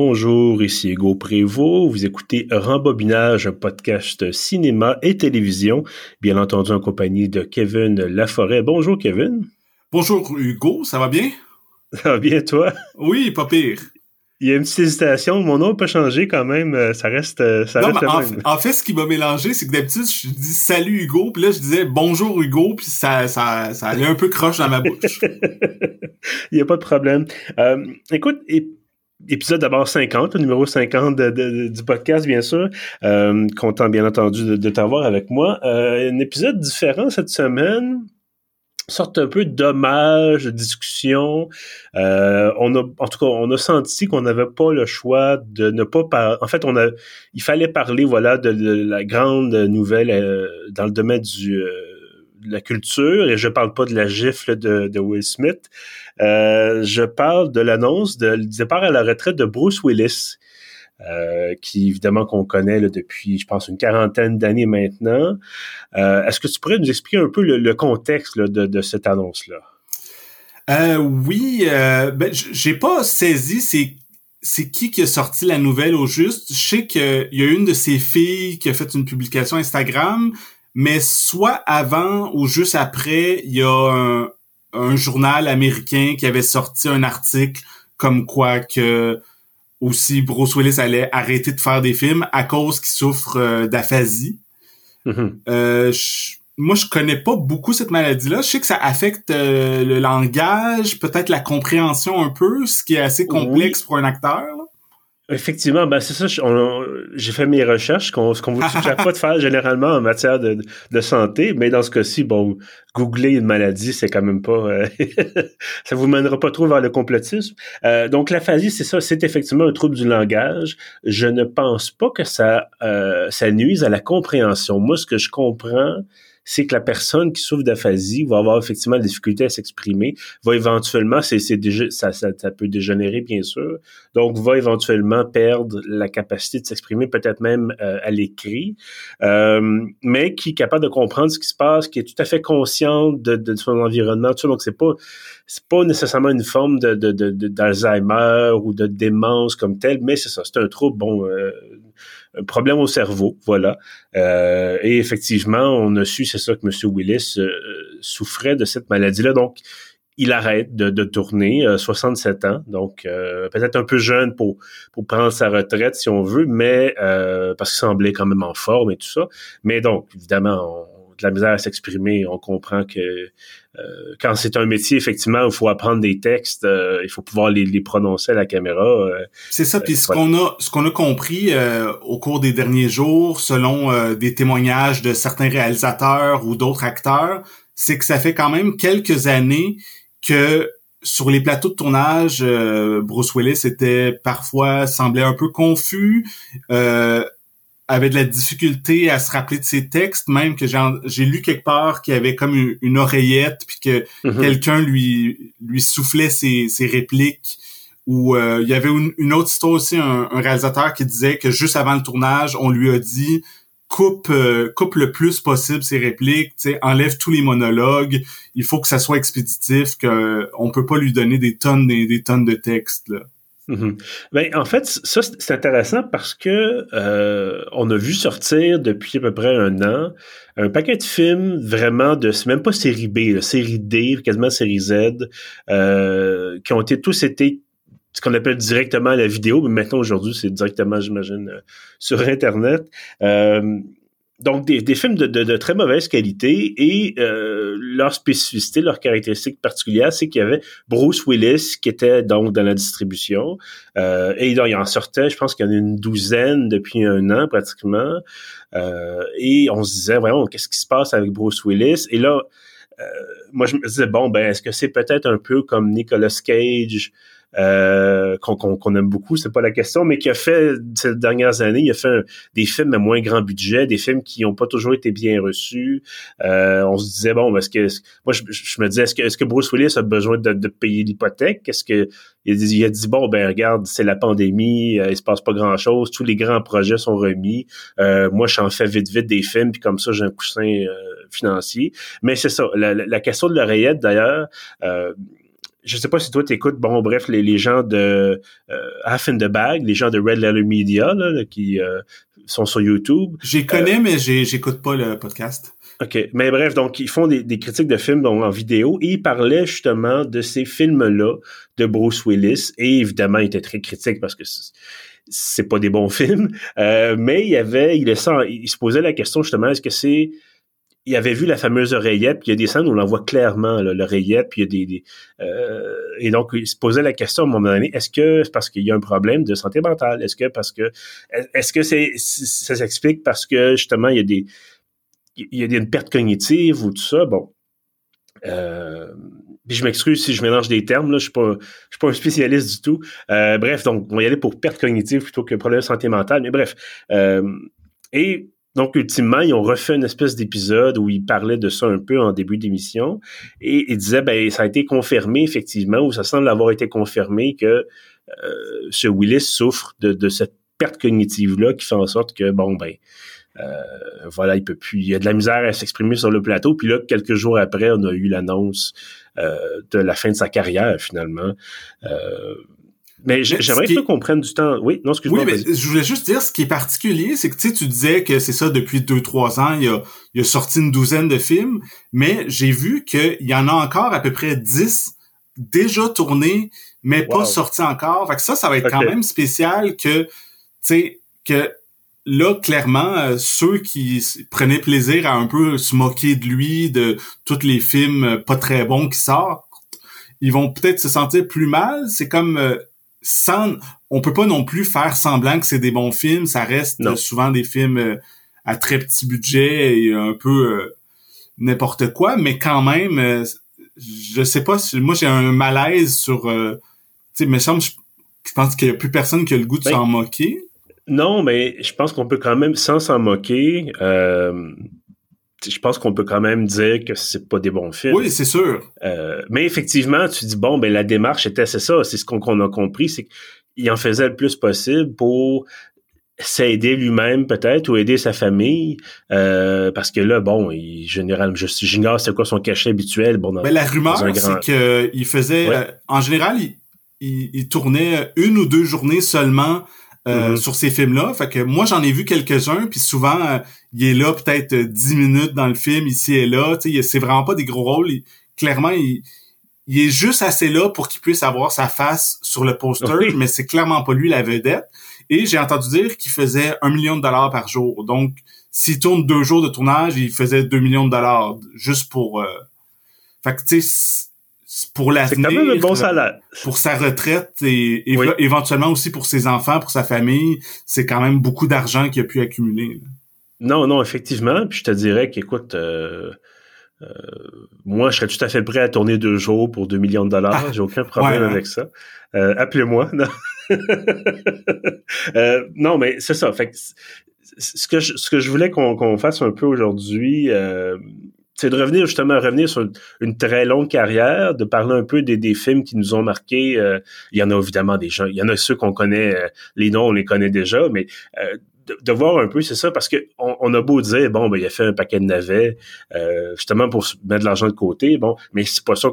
Bonjour, ici Hugo Prévost. Vous écoutez Rembobinage, un podcast cinéma et télévision, bien entendu en compagnie de Kevin Laforêt. Bonjour, Kevin. Bonjour, Hugo. Ça va bien? Ça va bien, toi? Oui, pas pire. Il y a une petite hésitation. Mon nom peut changer quand même. Euh, ça reste, euh, ça reste en, en, fait, ce qui m'a mélangé, c'est que d'habitude, je dis salut Hugo, puis là, je disais bonjour Hugo, puis ça, ça, ça allait un peu croche dans ma bouche. Il n'y a pas de problème. Euh, écoute, épisode d'abord 50, le numéro 50 du podcast, bien sûr. Euh, content, bien entendu, de, t'avoir avec moi. Euh, un épisode différent cette semaine sorte un peu d'hommage, de discussion. Euh, on a, en tout cas, on a senti qu'on n'avait pas le choix de ne pas parler. En fait, on a, il fallait parler, voilà, de, la grande nouvelle euh, dans le domaine du euh, de la culture, et je parle pas de la gifle de, de Will Smith, euh, je parle de l'annonce du départ à la retraite de Bruce Willis, euh, qui évidemment qu'on connaît là, depuis, je pense, une quarantaine d'années maintenant. Euh, est-ce que tu pourrais nous expliquer un peu le, contexte là, de, de, cette annonce-là? Euh, oui, ben, j'ai pas saisi c'est c'est qui qui a sorti la nouvelle au juste. Je sais qu'il y a une de ses filles qui a fait une publication Instagram, mais soit avant ou juste après, il y a un, journal américain qui avait sorti un article comme quoi que aussi Bruce Willis allait arrêter de faire des films à cause qu'il souffre euh, d'aphasie. Mm-hmm. Euh, moi, je connais pas beaucoup cette maladie-là. Je sais que ça affecte euh, le langage, peut-être la compréhension un peu, ce qui est assez complexe pour un acteur. Effectivement, ben c'est ça. J'ai fait mes recherches, qu'on, ce qu'on vous suggère pas de faire généralement en matière de, de santé, mais dans ce cas-ci, bon, googler une maladie, c'est quand même pas, euh, ça vous mènera pas trop vers le complotisme. Euh, donc l'aphasie, c'est ça, c'est effectivement un trouble du langage. Je ne pense pas que ça, euh, ça nuise à la compréhension. Moi, ce que je comprends, c'est que la personne qui souffre d'aphasie va avoir effectivement des difficultés à s'exprimer, va éventuellement, c'est, c'est déjà, ça, ça, ça, peut dégénérer bien sûr, donc va éventuellement perdre la capacité de s'exprimer, peut-être même euh, à l'écrit, euh, mais qui est capable de comprendre ce qui se passe, qui est tout à fait conscient de, de son environnement, tout ça, donc c'est pas c'est pas nécessairement une forme de, de, de, d'Alzheimer ou de démence comme telle, mais c'est ça, c'est un trouble, bon, euh, problème au cerveau, voilà. Euh, et effectivement, on a su, c'est ça, que M. Willis euh, souffrait de cette maladie-là. Donc, il arrête de, tourner, 67 ans, donc peut-être un peu jeune pour, pour prendre sa retraite si on veut, mais parce qu'il semblait quand même en forme et tout ça. Mais donc, évidemment, on, de la misère à s'exprimer, on comprend que euh, quand c'est un métier, effectivement, il faut apprendre des textes, euh, il faut pouvoir les, prononcer à la caméra. Euh, c'est ça. Puis ce qu'on a, ce qu'on a compris au cours des derniers jours, selon des témoignages de certains réalisateurs ou d'autres acteurs, c'est que ça fait quand même quelques années que sur les plateaux de tournage, Bruce Willis était parfois semblait un peu confus avait de la difficulté à se rappeler de ses textes, même que j'ai lu quelque part qu'il y avait comme une, oreillette, puis que mm-hmm. quelqu'un lui lui soufflait ses, ses répliques. Ou euh, il y avait une, autre histoire aussi, un, réalisateur qui disait que juste avant le tournage, on lui a dit coupe euh, coupe le plus possible ses répliques, enlève tous les monologues. Il faut que ça soit expéditif, que on peut pas lui donner des tonnes des, des tonnes de textes. Là. Mhm. Ben, en fait, ça, c'est intéressant parce que euh, on a vu sortir depuis à peu près un an un paquet de films vraiment de, c'est même pas série B, série D, quasiment série Z, euh, qui ont été tous été ce qu'on appelle directement la vidéo, mais maintenant aujourd'hui c'est directement, j'imagine, euh, sur Internet. Donc des, des films de, de, de, très mauvaise qualité et euh, leur spécificité, leur caractéristique particulière, c'est qu'il y avait Bruce Willis qui était donc dans la distribution. Euh, et il en sortait, je pense qu'il y en a une douzaine depuis un an pratiquement. Euh, et on se disait vraiment qu'est-ce qui se passe avec Bruce Willis? Et là euh, moi je me disais bon ben est-ce que c'est peut-être un peu comme Nicolas Cage euh, qu'on aime beaucoup, c'est pas la question, mais qui a fait ces dernières années, il a fait des films à moins grand budget, des films qui n'ont pas toujours été bien reçus. Euh, on se disait bon, est-ce que moi je, me disais est-ce que est-ce que Bruce Willis a besoin de, payer l'hypothèque? Est-ce que il a, dit, bon ben regarde c'est la pandémie, euh, il se passe pas grand chose, tous les grands projets sont remis. Euh, moi j'en fais vite vite des films puis comme ça j'ai un coussin financier. Mais c'est ça, la, la, question de l'oreillette d'ailleurs je sais pas si toi t'écoutes, bon bref, les, les gens de Half in the Bag, les gens de Red Letter Media là, qui sont sur YouTube. J'y connais, mais j'écoute pas le podcast. OK. Mais bref, donc, ils font des, critiques de films en vidéo et ils parlaient justement de ces films-là de Bruce Willis. Et évidemment, ils étaient très critiques parce que c'est pas des bons films. Euh, mais il y avait, il, il se posait la question justement, est-ce que c'est il avait vu la fameuse oreillette, puis il y a des scènes où on en voit clairement l'oreillette, puis il y a des, euh, et donc il se posait la question à un moment donné est-ce que c'est parce qu'il y a un problème de santé mentale? Est-ce que parce que est-ce que c'est ça s'explique parce que justement il y a des il y a une perte cognitive ou tout ça? Bon. Euh, je m'excuse si je mélange des termes, là, je suis pas, suis pas un spécialiste du tout. Euh, bref, donc on va y aller pour perte cognitive plutôt que problème de santé mentale. Mais bref. Et donc, ultimement, ils ont refait une espèce d'épisode où ils parlaient de ça un peu en début d'émission. Et ils disaient, ben, ça a été confirmé, effectivement, ou ça semble avoir été confirmé que ce Willis souffre de, de cette perte cognitive-là qui fait en sorte que, bon, ben, euh, voilà, il peut plus. Il y a de la misère à s'exprimer sur le plateau. Puis là, quelques jours après, on a eu l'annonce euh, de la fin de sa carrière finalement. Euh, mais j'aimerais que tu comprennes du temps. Oui, non, excuse-moi. Oui, mais je voulais juste dire, ce qui est particulier, c'est que tu sais, tu disais que c'est ça depuis deux, trois ans, il a, il a sorti une douzaine de films, mais j'ai vu qu'il y en a encore à peu près dix déjà tournés, mais pas sortis encore. Fait que ça, ça va être quand même spécial que, tu sais, que là, clairement, euh, ceux qui prenaient plaisir à un peu se moquer de lui, de tous les films euh, pas très bons qui sortent, ils vont peut-être se sentir plus mal. C'est comme euh, sans, on peut pas non plus faire semblant que c'est des bons films. Ça reste souvent des films à très petit budget et un peu n'importe quoi, mais quand même, je sais pas. Moi, j'ai un malaise sur. tu sais, me semble, je, pense qu'il y a plus personne qui a le goût de ben, s'en moquer. Non, mais je pense qu'on peut quand même, sans s'en moquer, euh, je pense qu'on peut quand même dire que c'est pas des bons films. Oui, c'est sûr. Euh, mais effectivement, tu dis bon, ben la démarche était c'est ça, c'est ce qu'on a compris, c'est qu'il en faisait le plus possible pour s'aider lui-même peut-être ou aider sa famille euh, parce que là bon il général j'ignore c'est quoi son cachet habituel bon dans, ben, la rumeur c'est que il faisait en général il, il, tournait une ou deux journées seulement euh, mm-hmm. sur ces films-là. Fait que moi, j'en ai vu quelques-uns, puis souvent, euh, il est là peut-être euh, dix minutes dans le film, ici et là. C'est vraiment pas des gros rôles. clairement, il, est juste assez là pour qu'il puisse avoir sa face sur le poster, mais c'est clairement pas lui la vedette. Et j'ai entendu dire qu'il faisait un million de dollars par jour. Donc, s'il tourne deux jours de tournage, il faisait deux millions de dollars juste pour... Fait que, tu sais pour l'avenir. C'est quand même un bon salaire. Pour sa retraite et, éventuellement aussi pour ses enfants, pour sa famille, c'est quand même beaucoup d'argent qu'il a pu accumuler. Non, non, effectivement. Puis je te dirais qu'écoute, euh, euh, moi, je serais tout à fait prêt à tourner deux jours pour deux millions de dollars. Ah, J'ai aucun problème avec ça. Euh, appelez-moi. Non. non, mais c'est ça. Fait ce que je, ce que je voulais qu'on fasse un peu aujourd'hui, c'est de revenir justement revenir sur une, très longue carrière, de parler un peu des, des films qui nous ont marqués. Euh, il y en a évidemment des gens, il y en a ceux qu'on connaît, euh, les noms on les connaît déjà, mais euh, de, voir un peu, c'est ça, parce que on, a beau dire bon, ben il a fait un paquet de navets justement pour mettre de l'argent de côté, bon, mais c'est pas ça.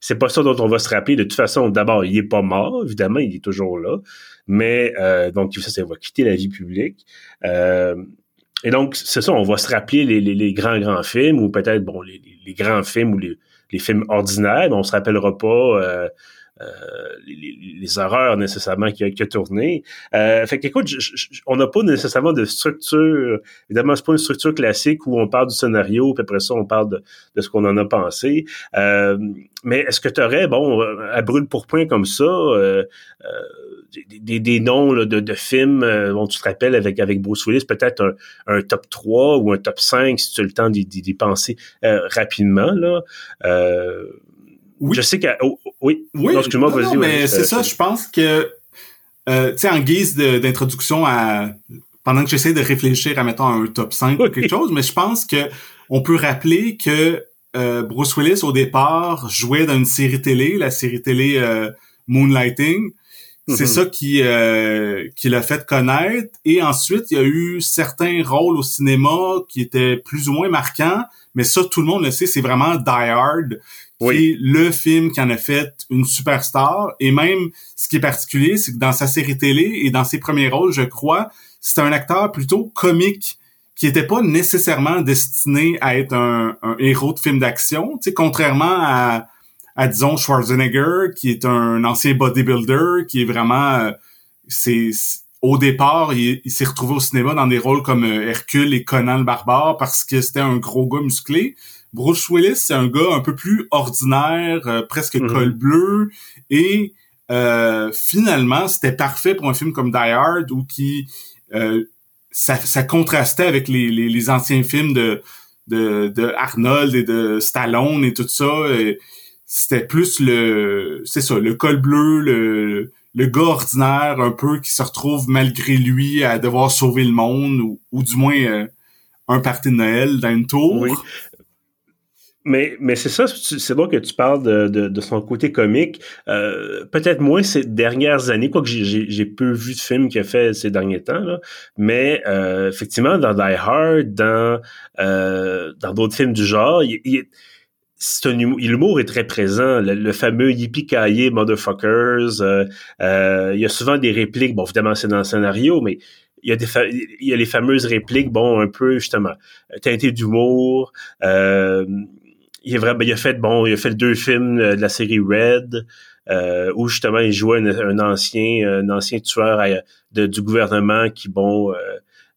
C'est pas ça dont on va se rappeler. De toute façon, d'abord, il est pas mort, évidemment, il est toujours là. Mais donc, ça, ça va quitter la vie publique. Et donc, c'est ça, on va se rappeler les, les, les grands, grands films, ou peut-être, bon, les, les, grands films ou les, films ordinaires, mais on se rappellera pas euh, euh, les, horreurs nécessairement qui a, qui a tourné. Euh, fait qu'écoute, on n'a pas nécessairement de structure, évidemment, c'est pas une structure classique où on parle du scénario, puis après ça, on parle de, de ce qu'on en a pensé. Euh, mais est-ce que tu aurais, bon, à brûle pour point comme ça, euh, euh des, des, noms là, de, de, films euh, dont tu te rappelles avec, avec Bruce Willis, peut-être un, un, top 3 ou un top 5 si tu as le temps d'y penser euh, rapidement. Là. Euh, oui. Je sais que... Oh, oui, oui. excuse-moi, vas-y. mais c'est ça, je pense que, euh, tu sais, en guise d'introduction à... Pendant que j'essaie de réfléchir à, mettons, un top 5 ou quelque chose, mais je pense que on peut rappeler que euh, Bruce Willis, au départ, jouait dans une série télé, la série télé euh, Moonlighting, C'est ça qui euh, qui l'a fait connaître. Et ensuite, il y a eu certains rôles au cinéma qui étaient plus ou moins marquants. Mais ça, tout le monde le sait, c'est vraiment Die Hard, qui est le film qui en a fait une superstar. Et même, ce qui est particulier, c'est que dans sa série télé et dans ses premiers rôles, je crois, c'est un acteur plutôt comique qui était pas nécessairement destiné à être un, un héros de film d'action. Tu sais, contrairement à à disons Schwarzenegger, qui est un ancien bodybuilder, qui est vraiment, euh, c'est au départ, il, s'est retrouvé au cinéma dans des rôles comme euh, Hercule et Conan le barbare parce que c'était un gros gars musclé. Bruce Willis, c'est un gars un peu plus ordinaire, euh, presque mm-hmm. col bleu, et finalement, c'était parfait pour un film comme Die Hard où qui ça, ça, contrastait avec les, les, les, anciens films de, de, de Arnold et de Stallone et tout ça. Et, c'était plus le c'est ça le col bleu le le gars ordinaire un peu qui se retrouve malgré lui à devoir sauver le monde ou, ou du moins euh, un parti de Noël dans une tour. Oui. Mais, mais c'est ça, c'est bon que tu parles de, de, de son côté comique. Euh, Peut-être moins ces dernières années, quoique j'ai peu vu de films qu'il a fait ces derniers temps, là. mais euh, effectivement, dans Die Hard, dans euh, dans d'autres films du genre, il, humour, l'humour est très présent. Le, fameux yippee motherfuckers. Euh, euh, il y a souvent des répliques. Bon, évidemment, c'est dans le scénario, mais il y a des il y a les fameuses répliques, bon, un peu justement teintées d'humour. Euh, il a vraiment, a fait bon, il a fait deux films de la série Red. où justement il jouait un, ancien un ancien tueur du gouvernement qui bon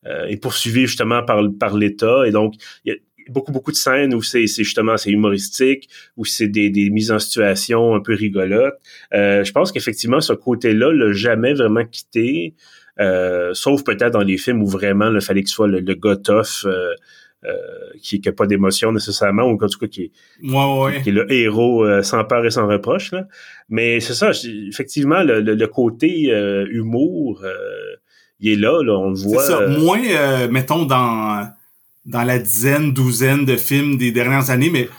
est poursuivi justement par par l'État et donc il y a, beaucoup, beaucoup de scènes où c'est justement c'est humoristique, où c'est des, des mises en situation un peu rigolotes. Euh, je pense qu'effectivement, ce côté-là l'a jamais vraiment quitté, euh, sauf peut-être dans les films où vraiment il fallait que ce soit le, le tough, euh, euh qui n'a pas d'émotion nécessairement, ou en tout cas qui est, qui est le héros sans peur et sans reproche. Là. Mais c'est ça, effectivement, le, le, côté humour, il est là, là on le voit. C'est ça, moins, mettons, dans dans la dizaine, douzaine de films des dernières années, mais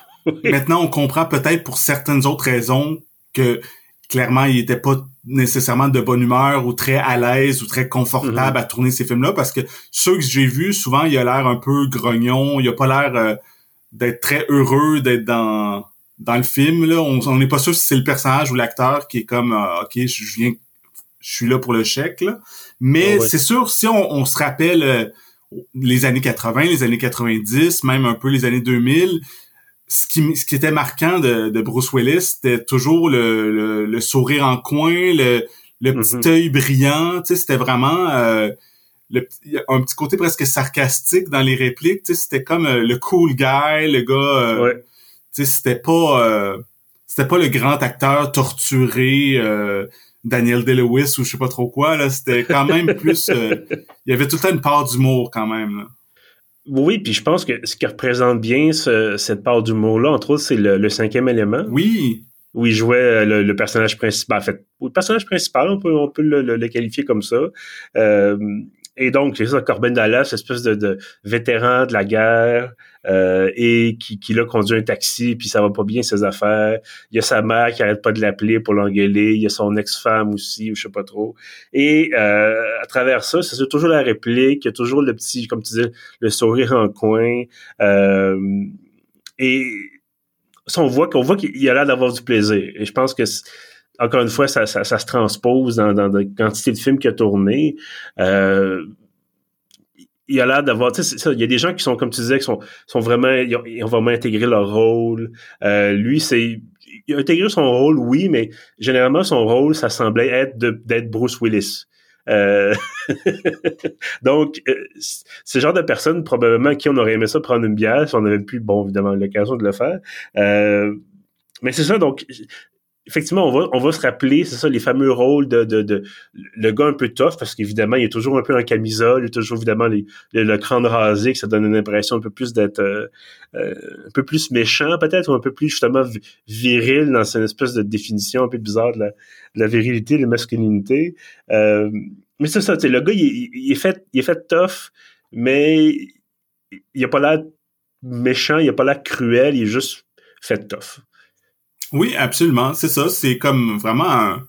maintenant on comprend peut-être pour certaines autres raisons que clairement il était pas nécessairement de bonne humeur ou très à l'aise ou très confortable mm-hmm. à tourner ces films-là parce que ceux que j'ai vus, souvent il a l'air un peu grognon, il a pas l'air euh, d'être très heureux d'être dans dans le film là, on n'est pas sûr si c'est le personnage ou l'acteur qui est comme euh, OK, je viens je suis là pour le chèque là. Mais ah c'est sûr si on, on se rappelle euh, les années 80, les années 90, même un peu les années 2000, ce qui, ce qui était marquant de, de Bruce Willis, c'était toujours le, le, sourire en coin, le, le petit mm-hmm. œil brillant, tu sais, c'était vraiment euh, le, un petit côté presque sarcastique dans les répliques, tu sais, c'était comme euh, le cool guy, le gars, euh, tu sais, c'était pas, c'était pas le grand acteur torturé, Daniel Day-Lewis ou je sais pas trop quoi là c'était quand même plus euh, il y avait tout le temps une part d'humour quand même Oui, puis je pense que ce qui représente bien cette part d'humour-là, entre autres, c'est le, cinquième élément. Oui. Où il jouait euh, le, personnage principal. En fait, le personnage principal, on peut, on peut le, qualifier comme ça. Euh, et donc, c'est ça, Corbin Dallas, espèce de, de, vétéran de la guerre, euh, et qui, qui là conduit un taxi, puis ça va pas bien ses affaires. Il y a sa mère qui arrête pas de l'appeler pour l'engueuler. Il y a son ex-femme aussi, ou je sais pas trop. Et euh, à travers ça, c'est toujours la réplique, il y a toujours le petit, comme tu disais, le sourire en coin. Euh, et ça, on voit qu'on voit qu'il a l'air d'avoir du plaisir. Et je pense que encore une fois, ça, se transpose dans, dans la quantité de films qu'il a tourné. Euh, il a l'air d'avoir, tu sais, il y a des gens qui sont, comme tu disais, qui sont, vraiment, ils ont, vraiment intégré leur rôle. Euh, lui, c'est, il a intégré son rôle, oui, mais généralement, son rôle, ça semblait être d'être Bruce Willis. Euh, donc, euh, ce genre de personne, probablement, qui on aurait aimé ça prendre une bière, si on avait pu, bon, évidemment, l'occasion de le faire. Mais c'est ça, donc, effectivement, on va, on va se rappeler, c'est ça, les fameux rôles de, de, le gars un peu tough, parce qu'évidemment, il est toujours un peu en camisole, il est toujours évidemment les, le, crâne rasé, que ça donne une impression un peu plus d'être euh, euh, un peu plus méchant peut-être, ou un peu plus justement viril dans cette espèce de définition un peu bizarre de la, de la virilité, de la masculinité. Euh, mais c'est ça, le gars, il, il, est fait, il est fait tough, mais il a pas l'air méchant, il a pas l'air cruel, il est juste fait tough. Oui, absolument. C'est ça. C'est comme vraiment un...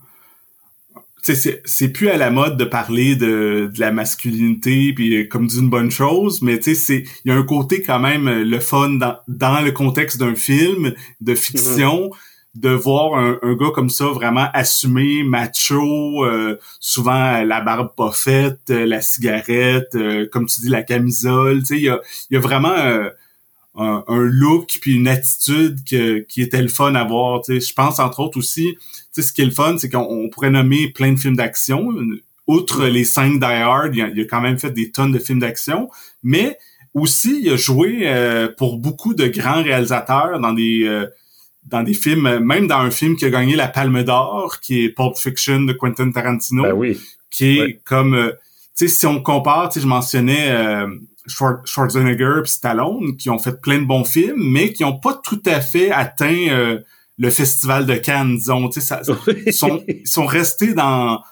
c'est plus à la mode de parler de, de la masculinité puis comme d'une bonne chose mais tu sais c'est il y a un côté quand même le fun dans, dans le contexte d'un film de fiction mm-hmm de voir un, un, gars comme ça vraiment assumé, macho, euh, souvent la barbe pas faite, euh, la cigarette, euh, comme tu dis, la camisole. Tu sais, il y a, y a vraiment un, un, look puis une attitude que, qui était le fun à voir. Je pense entre autres aussi, tu sais, ce qui est le fun, c'est qu'on pourrait nommer plein de films d'action. Outre les cinq Die Hard, il a, il a quand même fait des tonnes de films d'action, mais aussi il a joué pour beaucoup de grands réalisateurs dans des dans des films, même dans un film qui a gagné la Palme d'Or, qui est Pulp Fiction de Quentin Tarantino, ben oui. qui est comme, euh, sais, si on compare, tu sais, je mentionnais euh, Schwarzenegger et Stallone, qui ont fait plein de bons films, mais qui n'ont pas tout à fait atteint euh, le festival de Cannes, disons, ils sont, restés dans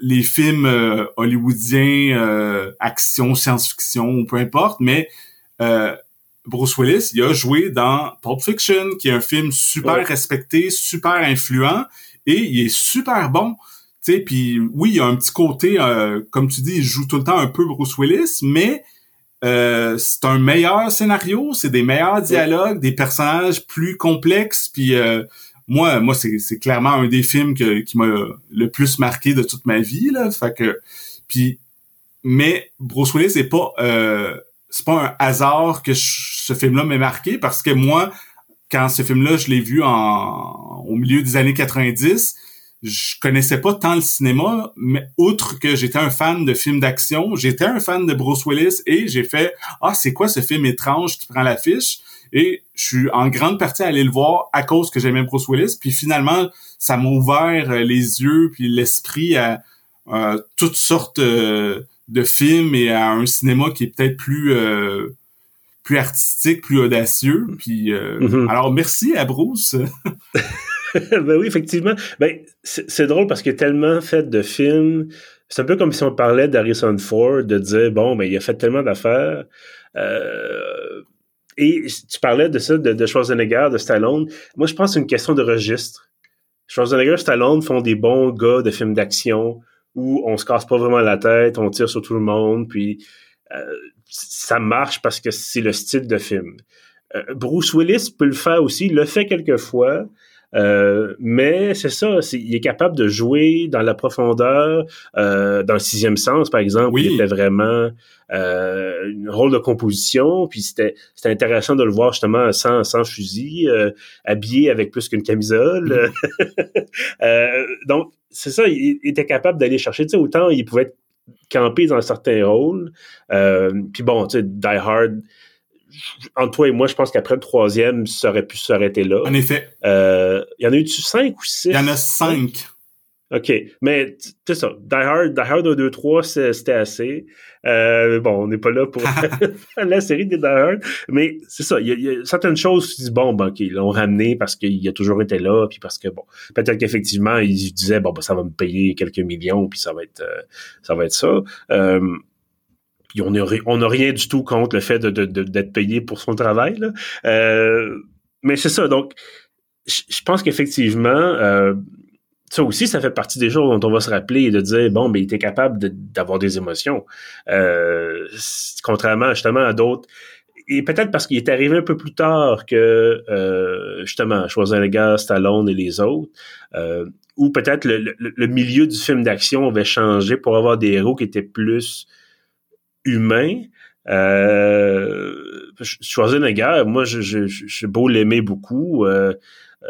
les films hollywoodiens, action, science-fiction, ou peu importe, mais Bruce Willis, il a joué dans Pulp Fiction, qui est un film super respecté, super influent, et il est super bon. Tu sais, puis oui, il y a un petit côté, euh, comme tu dis, il joue tout le temps un peu Bruce Willis, mais euh, c'est un meilleur scénario, c'est des meilleurs dialogues, des personnages plus complexes, puis euh, moi, moi c'est clairement un des films qui m'a le plus marqué de toute ma vie là. Fait que, puis, mais Bruce Willis n'est pas c'est pas un hasard que ce film-là m'ait marqué parce que moi, quand ce film-là, je l'ai vu en, au milieu des années 90, je connaissais pas tant le cinéma, mais outre que j'étais un fan de films d'action, j'étais un fan de Bruce Willis et j'ai fait ah c'est quoi ce film étrange qui prend l'affiche et je suis en grande partie allé le voir à cause que j'aimais Bruce Willis puis finalement ça m'a ouvert les yeux puis l'esprit à, toutes sortes euh, de films et à un cinéma qui est peut-être plus euh, plus artistique, plus audacieux. Puis euh, mm-hmm. alors merci à Bruce. ben oui, effectivement. Ben c'est drôle parce qu'il a tellement fait de films. C'est un peu comme si on parlait d'Harrison Ford, de dire bon, ben, il a fait tellement d'affaires. Euh, et tu parlais de ça, de, de Schwarzenegger, de Stallone. Moi, je pense que c'est une question de registre. Schwarzenegger et Stallone font des bons gars de films d'action où on se casse pas vraiment la tête, on tire sur tout le monde, puis euh, ça marche parce que c'est le style de film. Euh, Bruce Willis peut le faire aussi, il le fait quelquefois, euh, mais c'est ça, il est capable de jouer dans la profondeur, euh, dans le sixième sens, par exemple, oui. il était vraiment euh, un rôle de composition, puis c'était intéressant de le voir justement sans, sans fusil, euh, habillé avec plus qu'une camisole. donc, c'est ça, il, était capable d'aller chercher, tu sais, autant il pouvait être campé dans certains rôles. puis bon, tu sais, Die Hard, entre toi et moi, je pense qu'après le troisième, ça aurait pu s'arrêter là. En effet. Euh, il y en a eu-tu cinq ou six? Il y en a cinq. OK. Mais c'est ça. Die Hard, Die Hard 1, 2, 3, c'était assez. Euh, bon, on n'est pas là pour la série des Die Hard. Mais c'est ça. Il y, a, certaines choses, tu dis, bon, ben, OK, ils l'ont ramené parce qu'il a toujours été là, puis parce que, bon, peut-être qu'effectivement, ils disaient, bon, ben, ça va me payer quelques millions, puis ça va être, euh, ça va être ça. Euh, on n'a rien du tout contre le fait d'être payé pour son travail. Euh, mais c'est ça. Donc, je pense qu'effectivement, euh, ça aussi, ça fait partie des choses dont on va se rappeler et de dire, bon, mais il était capable d'avoir des émotions. Euh, contrairement justement à d'autres. Et peut-être parce qu'il est arrivé un peu plus tard que euh, justement Schwarzenegger, Stallone et les autres, ou peut-être le, le, milieu du film d'action avait changé pour avoir des héros qui étaient plus humain. Euh, Schwarzenegger, moi, je, je, je, beau l'aimer beaucoup. Euh, euh,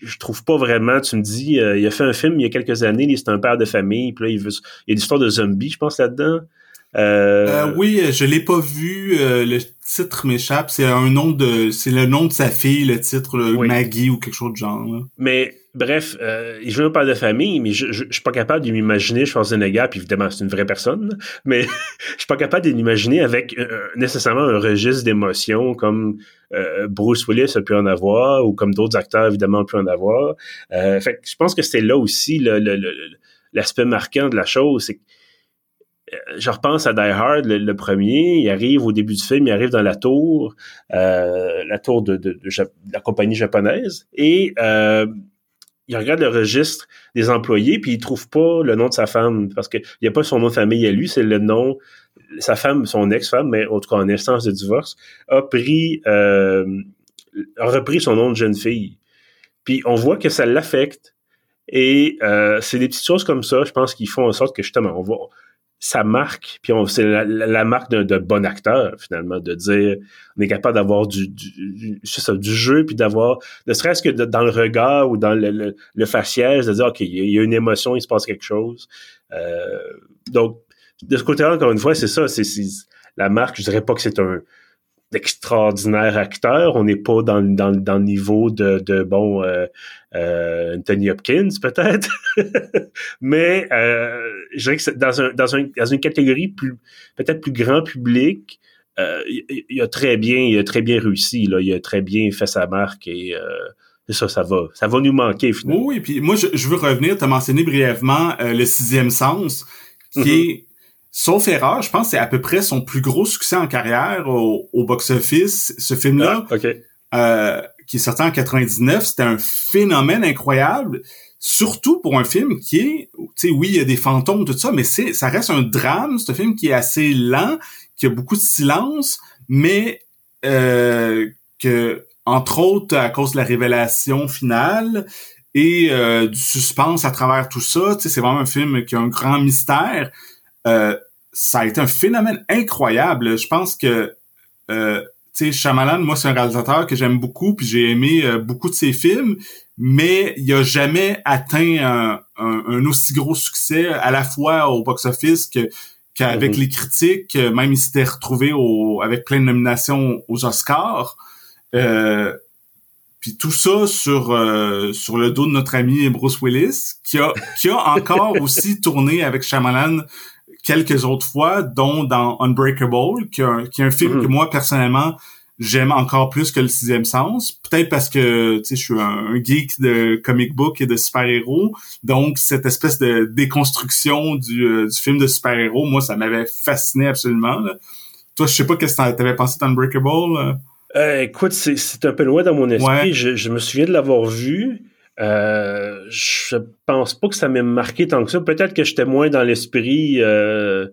je trouve pas vraiment, tu me dis, euh, il a fait un film il y a quelques années, c'est un père de famille, puis là, il, veut, il y a une histoire de zombie, je pense, là-dedans. Euh, oui, je l'ai pas vu. le titre m'échappe. C'est un nom de, c'est le nom de sa fille, le titre Maggie ou quelque chose de genre. Mais Bref, euh, joue un père de famille, mais je, je, suis pas capable de m'imaginer Schwarzenegger, puis évidemment c'est une vraie personne, mais je suis pas capable de l'imaginer avec euh, euh, nécessairement un registre d'émotions comme euh, Bruce Willis a pu en avoir, ou comme d'autres acteurs évidemment ont pu en avoir. fait je pense que c'est là aussi l'aspect marquant de la chose, c'est que je repense à Die Hard, le, premier, il arrive au début du film, il arrive dans la tour, la tour de, la compagnie japonaise, et il regarde le registre des employés, puis il trouve pas le nom de sa femme, parce qu'il n'y a pas son nom de famille à lui, c'est le nom, sa femme, son ex-femme, mais en tout cas en instance de divorce, a pris, euh, a repris son nom de jeune fille. Puis on voit que ça l'affecte. Et euh, c'est des petites choses comme ça, je pense, qui font en sorte que justement, on voit ça marque, puis c'est la, marque d'un bon acteur, finalement, de dire on est capable d'avoir du, du, ça, du jeu, puis d'avoir, ne serait-ce que dans le regard ou dans le, le, faciès, de dire OK, il y, a une émotion, il se passe quelque chose. Euh, donc, de ce côté-là, encore une fois, c'est ça, c'est la marque, je dirais pas que c'est un extraordinaire acteur. On n'est pas dans, dans, dans, le niveau de, de bon euh, euh, Anthony Hopkins, peut-être. Mais euh, je dirais que c'est dans, un, dans, un, dans une catégorie plus peut-être plus grand public, euh, il, a très bien, il a très bien réussi. Là. Il a très bien fait sa marque et euh, ça, ça va, ça va nous manquer finalement. Oui, puis moi je, je veux revenir, tu as mentionné brièvement le sixième sens, qui mm-hmm. est Sauf erreur, je pense que c'est à peu près son plus gros succès en carrière au, box-office. Ce film-là, ah, euh, qui est sorti en 99, c'était un phénomène incroyable, surtout pour un film qui est, tu sais, oui, il y a des fantômes, tout ça, mais c'est, ça reste un drame. C'est un film qui est assez lent, qui a beaucoup de silence, mais euh, que, entre autres, à cause de la révélation finale et euh, du suspense à travers tout ça, tu sais, c'est vraiment un film qui a un grand mystère. Euh, ça a été un phénomène incroyable. Je pense que euh, tu sais, Shyamalan, moi, c'est un réalisateur que j'aime beaucoup, puis j'ai aimé euh, beaucoup de ses films, mais il a jamais atteint un, aussi gros succès, à la fois au box-office que qu'avec mm-hmm. les critiques, même il s'était retrouvé au, avec plein de nominations aux Oscars. Euh, puis tout ça sur euh, sur le dos de notre ami Bruce Willis, qui a qui a encore aussi tourné avec Shyamalan quelques autres fois, dont dans Unbreakable, qui est un, film mm-hmm. que moi, personnellement, j'aime encore plus que le sixième sens. Peut-être parce que, tu sais, je suis un, geek de comic book et de super-héros. Donc, cette espèce de déconstruction du, euh, du film de super-héros, moi, ça m'avait fasciné absolument. Toi, je sais pas qu'est-ce que t'avais pensé d'Unbreakable. Euh, écoute, c'est un peu loin dans mon esprit. Je, je, me souviens de l'avoir vu. Euh, je pense pas que ça m'ait marqué tant que ça. Peut-être que j'étais moins dans l'esprit. Euh,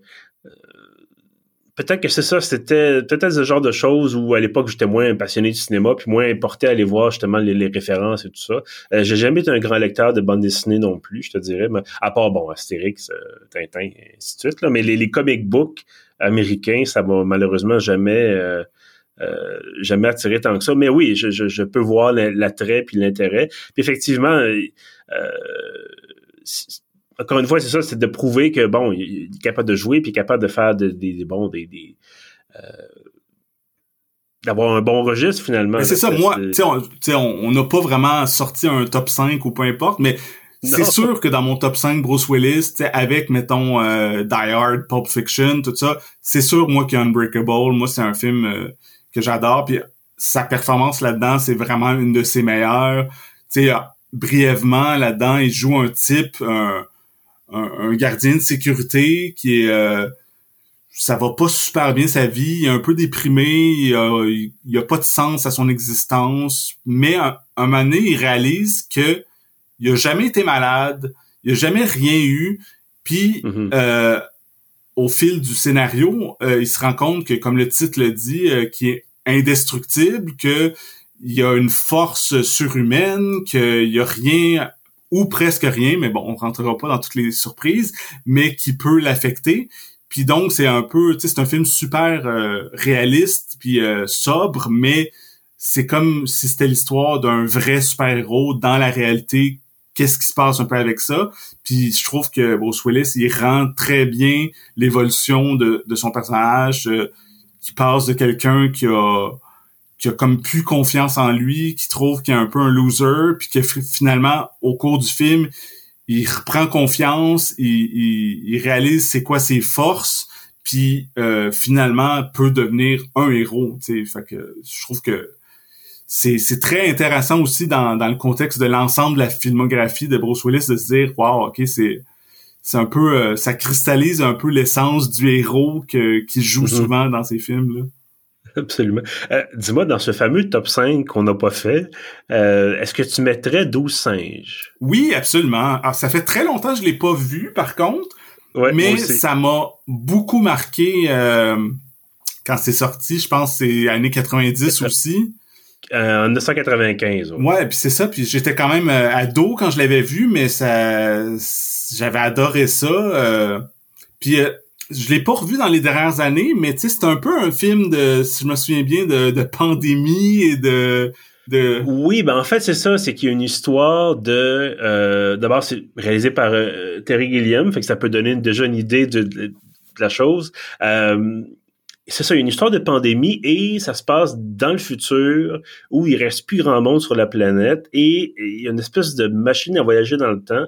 euh, peut-être que c'est ça, c'était peut-être ce genre de choses où à l'époque j'étais moins passionné du cinéma, puis moins porté à aller voir justement les, références et tout ça. Euh, j'ai jamais été un grand lecteur de bande dessinée non plus, je te dirais, mais à part bon Astérix, Tintin, et ainsi de suite. Là, mais les, les comic books américains, ça m'a malheureusement jamais euh, jamais attiré tant que ça. Mais oui, je, je, je peux voir l'attrait puis l'intérêt. Puis effectivement, euh, euh encore une fois, c'est ça, c'est de prouver que bon, il est capable de jouer puis capable de faire des, des bons des, des euh, d'avoir un bon registre finalement. C'est ça, moi, tu sais, on n'a pas vraiment sorti un top 5 ou peu importe, mais c'est sûr que dans mon top 5, Bruce Willis, avec, mettons, euh, Die Hard, Pulp Fiction, tout ça, c'est sûr, moi, qu'il y a Unbreakable. Moi, c'est un film euh, que j'adore. Puis sa performance là-dedans, c'est vraiment une de ses meilleures. Tu sais, brièvement là-dedans, il joue un type, un, un, gardien de sécurité qui est euh, ça va pas super bien sa vie, il est un peu déprimé, il a, il, a pas de sens à son existence, mais un, un moment donné, il réalise que il a jamais été malade, il a jamais rien eu, puis mm-hmm. euh, au fil du scénario, euh, il se rend compte que, comme le titre le dit, euh, qui est indestructible, que il y a une force surhumaine, qu'il y a rien ou presque rien, mais bon, on rentrera pas dans toutes les surprises, mais qui peut l'affecter. Puis donc c'est un peu, tu sais, c'est un film super euh, réaliste puis sobre, mais c'est comme si c'était l'histoire d'un vrai super-héros dans la réalité qu'est-ce qui se passe un peu avec ça. Puis je trouve que Bruce Willis, il rend très bien l'évolution de, de son personnage, euh, qui passe de quelqu'un qui a qui a comme plus confiance en lui, qui trouve qu'il est un peu un loser, puis que finalement, au cours du film, il reprend confiance, il, il, il réalise c'est quoi ses forces, puis euh, finalement peut devenir un héros. Fait que je trouve que c'est très intéressant aussi dans, dans le contexte de l'ensemble de la filmographie de Bruce Willis de se dire wow ok c'est c'est un peu euh, ça cristallise un peu l'essence du héros que qui joue mm-hmm. souvent dans ces films là Absolument. Euh, dis-moi, dans ce fameux top 5 qu'on n'a pas fait, euh, est-ce que tu mettrais 12 singes? Oui, absolument. Alors, ça fait très longtemps que je l'ai pas vu, par contre. mais ça m'a beaucoup marqué euh, quand c'est sorti. Je pense que c'est années 90 aussi. En 1995. Ouais, puis c'est ça. Puis j'étais quand même ado quand je l'avais vu, mais ça, j'avais adoré ça. puis je l'ai pas revu dans les dernières années, mais tu sais, c'est un peu un film de, si je me souviens bien, de, de pandémie et de, de... Oui, ben en fait c'est ça, c'est qu'il y a une histoire de, euh, d'abord c'est réalisé par euh, Terry Gilliam, fait que ça peut donner déjà une idée de, de, la chose. Euh, c'est ça, une histoire de pandémie et ça se passe dans le futur où il reste plus grand monde sur la planète et il y a une espèce de machine à voyager dans le temps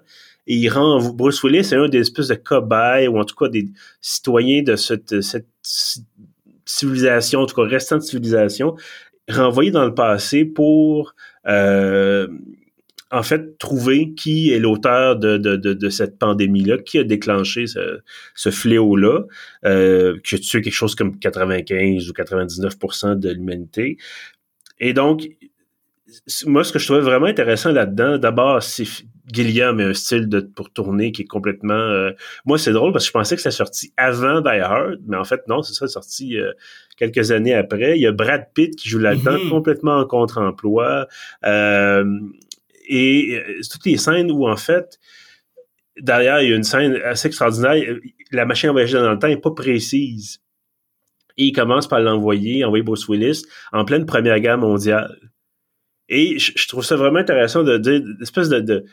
et il rend Bruce Willis c'est un des espèces de cobayes ou en tout cas des citoyens de cette, cette civilisation, en tout cas restant de civilisation, renvoyé dans le passé pour euh, en fait trouver qui est l'auteur de, de, de, cette pandémie-là, qui a déclenché ce, ce fléau-là, euh, qui a tué quelque chose comme 95 ou 99% de l'humanité. Et donc, moi, ce que je trouvais vraiment intéressant là-dedans, d'abord, c'est Gilliam a un style de, pour tourner qui est complètement... Euh, moi, c'est drôle parce que je pensais que ça sorti avant Die Hard, mais en fait, non, c'est ça, sorti euh, quelques années après. Il y a Brad Pitt qui joue là-dedans, mm-hmm. complètement en contre-emploi. Euh, et toutes les scènes où, en fait, derrière, il y a une scène assez extraordinaire. La machine à voyager dans le temps n'est pas précise. Et il commence par l'envoyer, envoyer Bruce Willis, en pleine Première Guerre mondiale. Et je, trouve ça vraiment intéressant de dire, espèce de, de,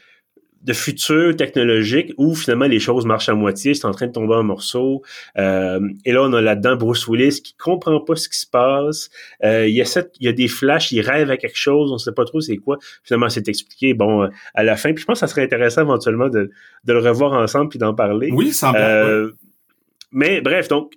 de futur technologique où finalement les choses marchent à moitié, c'est en train de tomber en morceaux. Euh, et là, on a là-dedans Bruce Willis qui comprend pas ce qui se passe. Euh, il, y a cette, il y a des flashs, il rêve à quelque chose, on sait pas trop c'est quoi. Finalement, c'est expliqué, bon, à la fin. Puis je pense que ça serait intéressant éventuellement de, de le revoir ensemble puis d'en parler. Oui, sans euh, Mais bref, donc,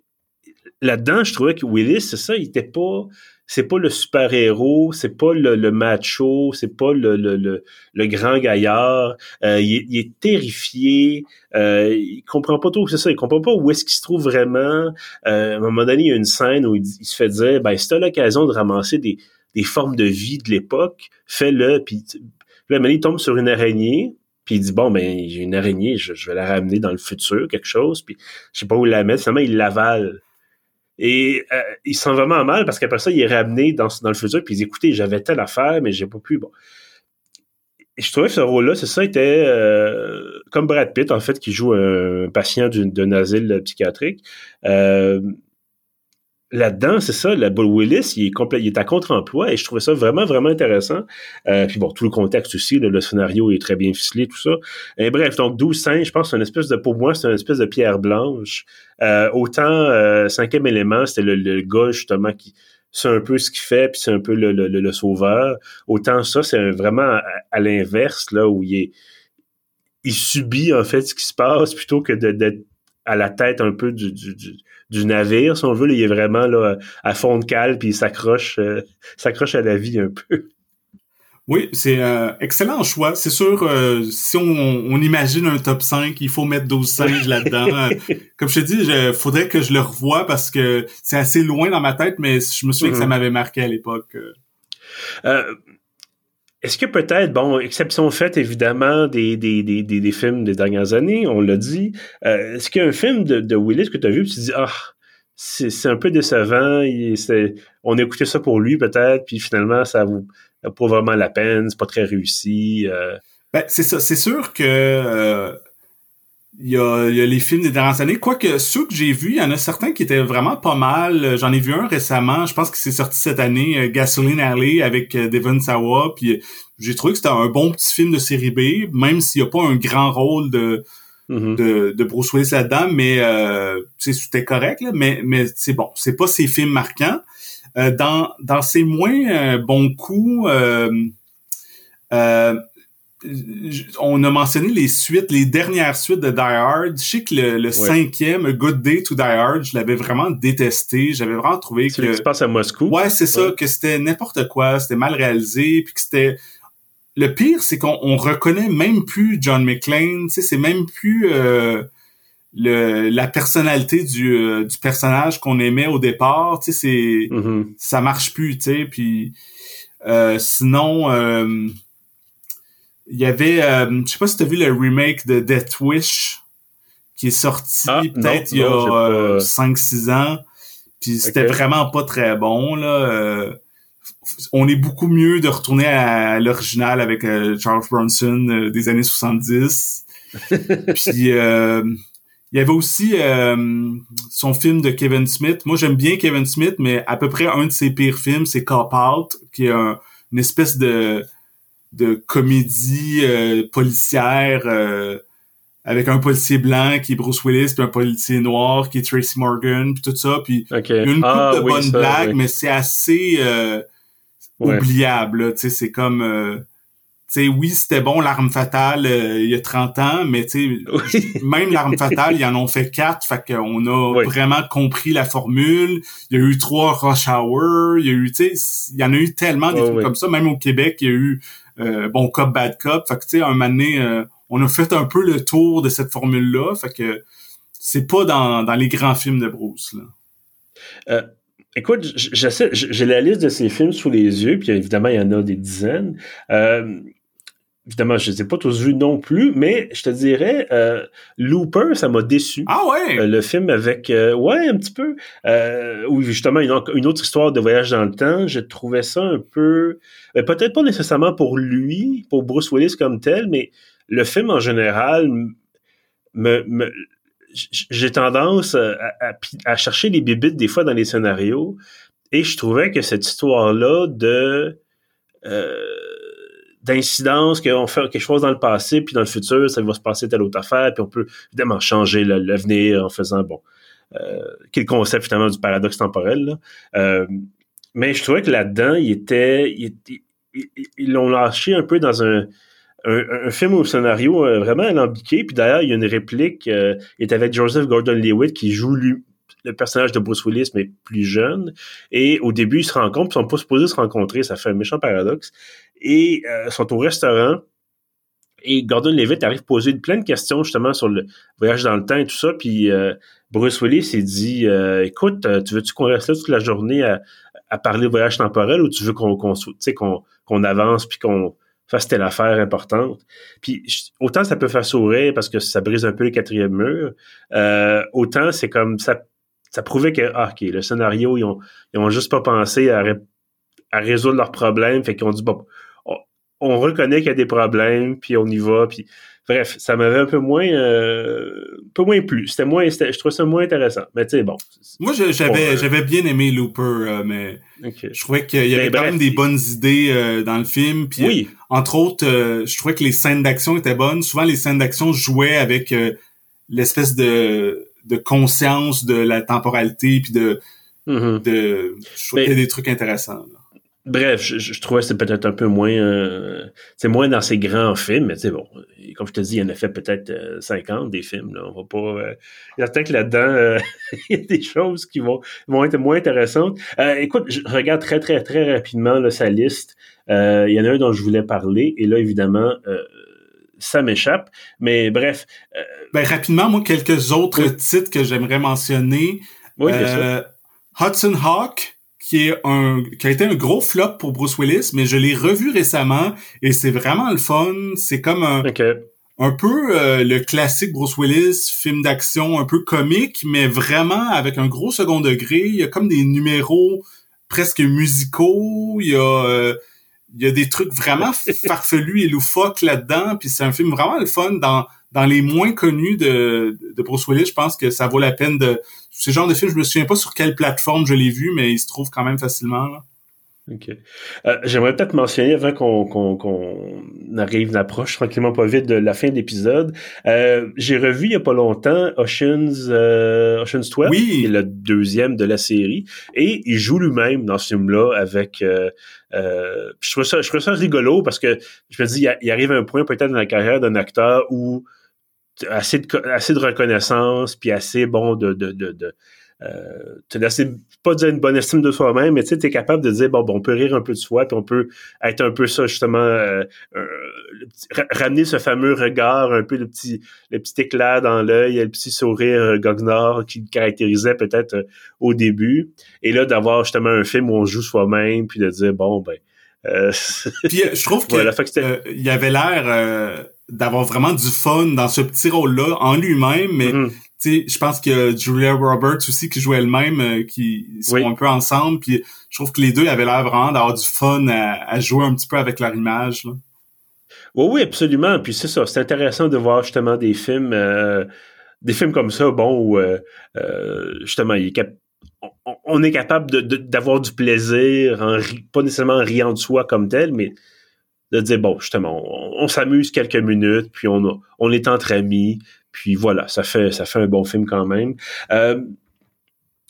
là-dedans, je trouvais que Willis, c'est ça, il était pas c'est pas le super-héros, c'est pas le, le, macho, c'est pas le, le, grand gaillard. Euh, il, est terrifié, euh, il comprend pas trop c'est ça, il comprend pas où est-ce qu'il se trouve vraiment. Euh, à un moment donné, il y a une scène où il, se fait dire, ben t'as l'occasion de ramasser des, des formes de vie de l'époque, fais-le. Puis là, il tombe sur une araignée, puis il dit bon ben j'ai une araignée, je, vais la ramener dans le futur quelque chose, puis je sais pas où la mettre. Finalement, il l'avale. Et euh, il sent vraiment mal parce qu'après ça, il est ramené dans, dans le futur, puis il dit écoutez, j'avais telle affaire, mais j'ai pas pu. Bon. Je trouvais que ce rôle-là, c'est ça, était euh, comme Brad Pitt, en fait, qui joue un patient d'un asile psychiatrique. Euh, là-dedans, c'est ça, la Bull Willis, il est, complet, il est à contre-emploi et je trouvais ça vraiment, vraiment intéressant. Euh, puis bon, tout le contexte aussi, le scénario est très bien ficelé, tout ça. Et bref, donc 12 singes, je pense c'est une espèce de, pour moi, c'est une espèce de pierre blanche. Euh, autant euh, cinquième élément, c'était le, le, gars justement qui c'est un peu ce qu'il fait, puis c'est un peu le, le, le, sauveur. Autant ça, c'est vraiment à, l'inverse, là, où il est il subit en fait ce qui se passe plutôt que d'être à la tête un peu du, du, du, navire, si on veut. il est vraiment là, à fond de cale, puis il s'accroche, euh, s'accroche à la vie un peu. Oui, c'est un euh, excellent choix. C'est sûr, euh, si on, on, imagine un top 5, il faut mettre 12 singes là-dedans. Comme je te dis, il faudrait que je le revoie parce que c'est assez loin dans ma tête, mais je me souviens que ça mm-hmm. m'avait marqué à l'époque. Est-ce que peut-être, bon, exception faite évidemment des, des, des, des, films des dernières années, on l'a dit, euh, est-ce qu'il y a un film de, de Willis que tu as vu et tu te dis, ah, c'est un peu décevant, on a écouté ça pour lui peut-être, puis finalement, ça vaut pas vraiment la peine, c'est pas très réussi. Euh. Ben, c'est ça, c'est sûr que euh, il y, a, il y a les films des dernières années. Quoique ceux que j'ai vus, il y en a certains qui étaient vraiment pas mal. J'en ai vu un récemment, je pense que c'est sorti cette année, euh, Gasoline Alley avec euh, Devon Sawa. Puis j'ai trouvé que c'était un bon petit film de série B, même s'il n'y a pas un grand rôle de, mm-hmm. de, de, Bruce Willis là-dedans, mais euh, c'était correct. Là, mais mais c'est bon, c'est pas ces films marquants. Euh, dans dans ces moins bons coups. Euh, on a mentionné les suites, les dernières suites de Die Hard. Je sais que le, cinquième, Good Day to Die Hard, je l'avais vraiment détesté. J'avais vraiment trouvé que... se passe à Moscou. Ouais, c'est ça, que c'était n'importe quoi, c'était mal réalisé, puis que c'était... Le pire, c'est qu'on reconnaît même plus John McClane, tu sais, c'est même plus... Euh, le la personnalité du, euh, du personnage qu'on aimait au départ, tu sais, c'est Mhm. ça marche plus, tu sais. Puis euh, sinon, euh, il y avait, euh, je sais pas si t'as vu le remake de Death Wish qui est sorti Ah, peut-être il y a 5-6 ans. Puis c'était vraiment pas très bon là. Euh, on est beaucoup mieux de retourner à l'original avec euh, Charles Bronson euh, des années 70. Puis euh, il y avait aussi euh, son film de Kevin Smith. Moi, j'aime bien Kevin Smith, mais à peu près un de ses pires films, c'est Cop Out, qui est un- une espèce de de comédie euh, policière euh, avec un policier blanc qui est Bruce Willis, puis un policier noir qui est Tracy Morgan, puis tout ça. Puis une couple Ah, de oui, bonnes blagues, oui. mais c'est assez euh, Ouais. oubliable. Tu sais, c'est comme... euh, tu sais, oui, c'était bon, L'Arme Fatale, euh, il y a 30 ans, mais tu sais, Oui. même L'Arme Fatale, ils en ont fait quatre, fait qu'on a vraiment compris la formule. Il y a eu trois Rush Hour, il y a eu, tu sais, il y en a eu tellement des trucs comme ça. Même au Québec, il y a eu euh, Bon Cop, Bad Cop. Fait que, tu sais, un moment euh, on a fait un peu le tour de cette formule-là. Fait que c'est pas dans, dans les grands films de Bruce, là. Écoute, j'essaie- j- j'ai la liste de ces films sous les yeux, puis évidemment, il y en a des dizaines. Euh, évidemment, je ne les ai pas tous vus non plus, mais je te dirais, euh, Looper, ça m'a déçu. Ah ouais! Euh, le film avec, euh, ouais, un petit peu, euh, où justement une, autre histoire de voyage dans le temps, je trouvais ça un peu, euh, peut-être pas nécessairement pour lui, pour Bruce Willis comme tel, mais le film en général me, me- j'ai tendance à, à- à chercher les bébites des fois dans les scénarios, et je trouvais que cette histoire-là de euh, d'incidence, qu'on fait quelque chose dans le passé, puis dans le futur, ça va se passer telle autre affaire, puis on peut évidemment changer l'avenir en faisant, bon, euh, qui est le concept finalement du paradoxe temporel. Là. Euh, mais je trouvais que là-dedans, il était, il était- ils- l'ont lâché un peu dans un, un, un film au scénario euh, vraiment alambiqué. Puis d'ailleurs, il y a une réplique, euh, il est avec Joseph Gordon-Levitt qui joue lui, le personnage de Bruce Willis, mais plus jeune. Et au début, ils se rencontrent, puis ils sont pas supposés se rencontrer. Ça fait un méchant paradoxe. Et euh, sont au restaurant. Et Gordon Levitt arrive poser plein de questions justement sur le voyage dans le temps et tout ça. Puis euh, Bruce Willis s'est dit euh, Écoute, euh, tu veux-tu qu'on reste là toute la journée à, à parler voyage temporel ou tu veux qu'on avance puis qu'on fasse telle affaire importante? Puis autant ça peut faire sourire parce que ça brise un peu le quatrième mur, autant c'est comme ça ça prouvait que ah, OK, le scénario, ils ont, ils ont juste pas pensé à, à résoudre leurs problèmes. Fait qu'ils ont dit bon, on, on reconnaît qu'il y a des problèmes, puis on y va, puis bref, ça m'avait un peu moins euh, un peu moins plu. C'était moins je trouvais ça moins intéressant. Mais tu sais, bon. Moi, j'avais euh, j'avais bien aimé Looper, euh, mais je trouvais qu'il y avait quand bref. même des bonnes idées euh, dans le film. Puis, Oui, entre autres, je trouvais que les scènes d'action étaient bonnes. Souvent, les scènes d'action jouaient avec l'espèce de de conscience de la temporalité puis de mhm. de je trouvais Mais- qu'il y a des trucs intéressants. là. Bref, je, je trouvais que c'est peut-être un peu moins, euh, c'est moins dans ces grands films, mais tu sais, bon, comme je te dis, il y en a fait peut-être euh, 50 des films, là, on va pas, euh, il y a peut-être que là-dedans, euh, il y a des choses qui vont, vont être moins intéressantes. Euh, écoute, je regarde très, très, très rapidement, là, sa liste, Euh, il y en a un dont je voulais parler, et là, évidemment, euh, ça m'échappe, mais bref, Ben rapidement, moi quelques autres Oui. titres que j'aimerais mentionner. oui, bien sûr. Hudson Hawk, qui est un qui a été un gros flop pour Bruce Willis, mais je l'ai revu récemment et c'est vraiment le fun. C'est comme un, un peu euh, le classique Bruce Willis, film d'action un peu comique, mais vraiment avec un gros second degré. Il y a comme des numéros presque musicaux. Il y a euh, il y a des trucs vraiment farfelus et loufoques là-dedans. Puis c'est un film vraiment le fun dans dans les moins connus de, de Bruce Willis. Je pense que ça vaut la peine de ce genre de film. Je me souviens pas sur quelle plateforme je l'ai vu, mais il se trouve quand même facilement. là. OK. Euh, J'aimerais peut-être mentionner avant qu'on qu'on qu'on arrive, approche tranquillement pas vite de la fin de l'épisode. Euh, J'ai revu il y a pas longtemps Ocean's, euh, Ocean's 12, Oui. qui est le deuxième de la série, et il joue lui-même dans ce film-là avec. Euh, euh, je trouve ça, je trouve ça rigolo parce que je me dis, il, il arrive un point peut-être dans la carrière d'un acteur où assez de, assez de reconnaissance puis assez bon de, de, de, de euh, te laisser pas dire une bonne estime de soi-même, mais tu sais, es capable de dire bon, bon, on peut rire un peu de soi, puis on peut être un peu ça justement, euh, ramener ce fameux regard, un peu le petit, le petit éclat dans l'œil, le petit sourire euh, goguenard qui le caractérisait peut-être euh, au début, et là d'avoir justement un film où on joue soi-même, puis de dire bon ben. puis je trouve qu'il y avait l'air d'avoir vraiment du fun dans ce petit rôle-là en lui-même, mais mm-hmm je pense a Julia Roberts aussi qui jouait elle-même, euh, qui sont un peu ensemble. Puis je trouve que les deux avaient l'air vraiment d'avoir du fun à, jouer un petit peu avec leur image. Oui, oui, absolument. Puis c'est ça, c'est intéressant de voir justement des films, euh, des films comme ça, bon, où euh, justement, on, est capable d'avoir du plaisir, en pas nécessairement en riant de soi comme tel, mais de dire bon, justement, on, s'amuse quelques minutes, puis on, on est entre amis, puis voilà, ça fait, ça fait un bon film quand même. Euh,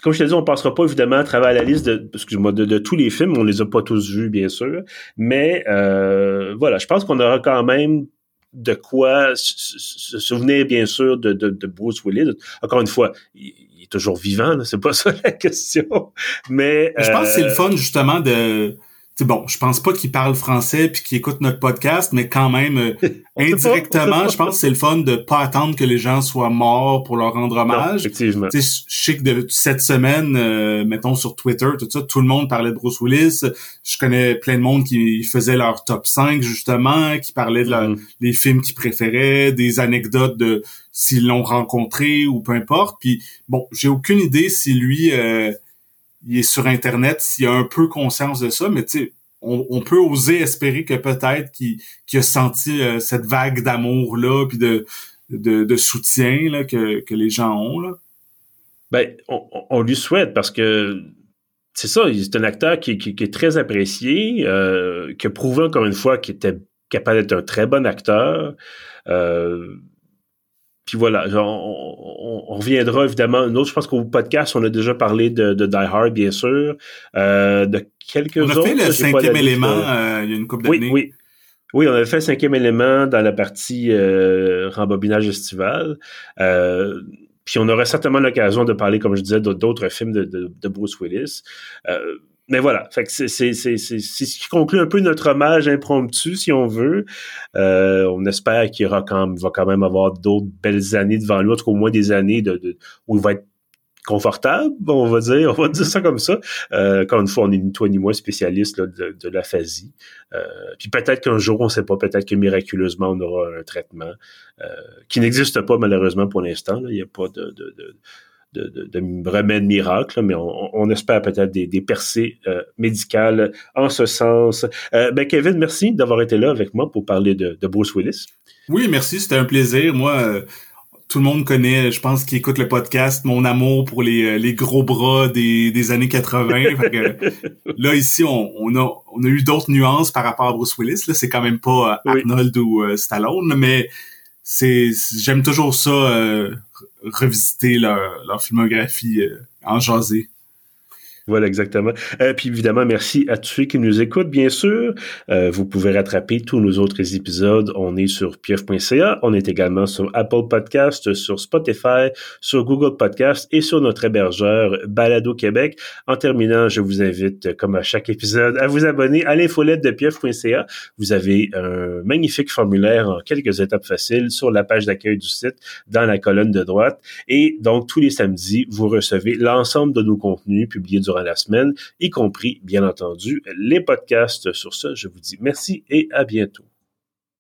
comme je te dis, on passera pas évidemment à travers la liste de, excuse-moi, de, tous les films. On les a pas tous vus, bien sûr. Mais euh, voilà, je pense qu'on aura quand même de quoi se souvenir, bien sûr, de, de, Bruce Willis. Encore une fois, il, est toujours vivant, c'est pas ça la question. Mais, je pense que c'est le euh, fun, justement, de bon, je pense pas qu'il parle français puis qu'il écoute notre podcast, mais quand même, euh, indirectement, je pense que c'est le fun de pas attendre que les gens soient morts pour leur rendre hommage. effectivement. je sais que de cette semaine, euh, mettons sur Twitter, tout ça, tout le monde parlait de Bruce Willis. Je connais plein de monde qui faisait leur top 5, justement, qui parlait de mm-hmm. les films qu'ils préféraient, des anecdotes de s'ils l'ont rencontré ou peu importe. Puis bon, j'ai aucune idée si lui... Euh, il est sur Internet, s'il a un peu conscience de ça, mais tu sais, on, peut oser espérer que peut-être qu'il a senti euh, cette vague d'amour-là, puis de, soutien là, que, les gens ont. Là. Ben, on, lui souhaite parce que c'est ça, c'est un acteur qui, qui, est très apprécié, euh, qui a prouvé encore une fois qu'il était capable d'être un très bon acteur. Euh, puis voilà, on, on, reviendra évidemment. Une autre, je pense qu'au podcast, on a déjà parlé de, de Die Hard, bien sûr, euh, de quelques autres. On a fait le cinquième élément euh, il y a une couple d'années. Oui, oui. Oui, on avait fait le cinquième élément dans la partie euh, rembobinage estival. Euh, puis on aurait certainement l'occasion de parler, comme je disais, d'autres films de, de, de Bruce Willis. Euh, mais voilà, c'est, ce qui conclut un peu notre hommage impromptu, si on veut. Euh, on espère qu'il va quand même avoir d'autres belles années devant lui, en tout cas au moins des années de, de, où il va être confortable, on va dire, on va dire ça comme ça. Euh, une fois, on est ni toi ni moi spécialiste de, de l'aphasie. Euh, puis peut-être qu'un jour, on ne sait pas, peut-être que miraculeusement, on aura un traitement euh, qui n'existe pas malheureusement pour l'instant. Il n'y a pas de, de, de de, de, remède miracle, mais on, espère peut-être des, percées euh, médicales en ce sens. Euh, ben Kevin, merci d'avoir été là avec moi pour parler de, Bruce Willis. Oui, merci, c'était un plaisir. Moi, euh, tout le monde connaît, je pense, qui écoute le podcast, mon amour pour les, gros bras des, années 80. là, ici, on, a, on a eu d'autres nuances par rapport à Bruce Willis. Là, c'est quand même pas Arnold ou Stallone, mais c'est j'aime toujours ça revisiter leur, filmographie euh, en jaser. Voilà, exactement. Euh, puis évidemment, merci à tous ceux qui nous écoutent, bien sûr. Euh, vous pouvez rattraper tous nos autres épisodes. On est sur pieuf.ca. On est également sur Apple Podcast, sur Spotify, sur Google Podcast et sur notre hébergeur Balado Québec. En terminant, je vous invite, comme à chaque épisode, à vous abonner à l'infolette de pieuf.ca. Vous avez un magnifique formulaire en quelques étapes faciles sur la page d'accueil du site dans la colonne de droite. Et donc, tous les samedis, vous recevez l'ensemble de nos contenus publiés durant la semaine, y compris, bien entendu, les podcasts. Sur ça, je vous dis merci et à bientôt.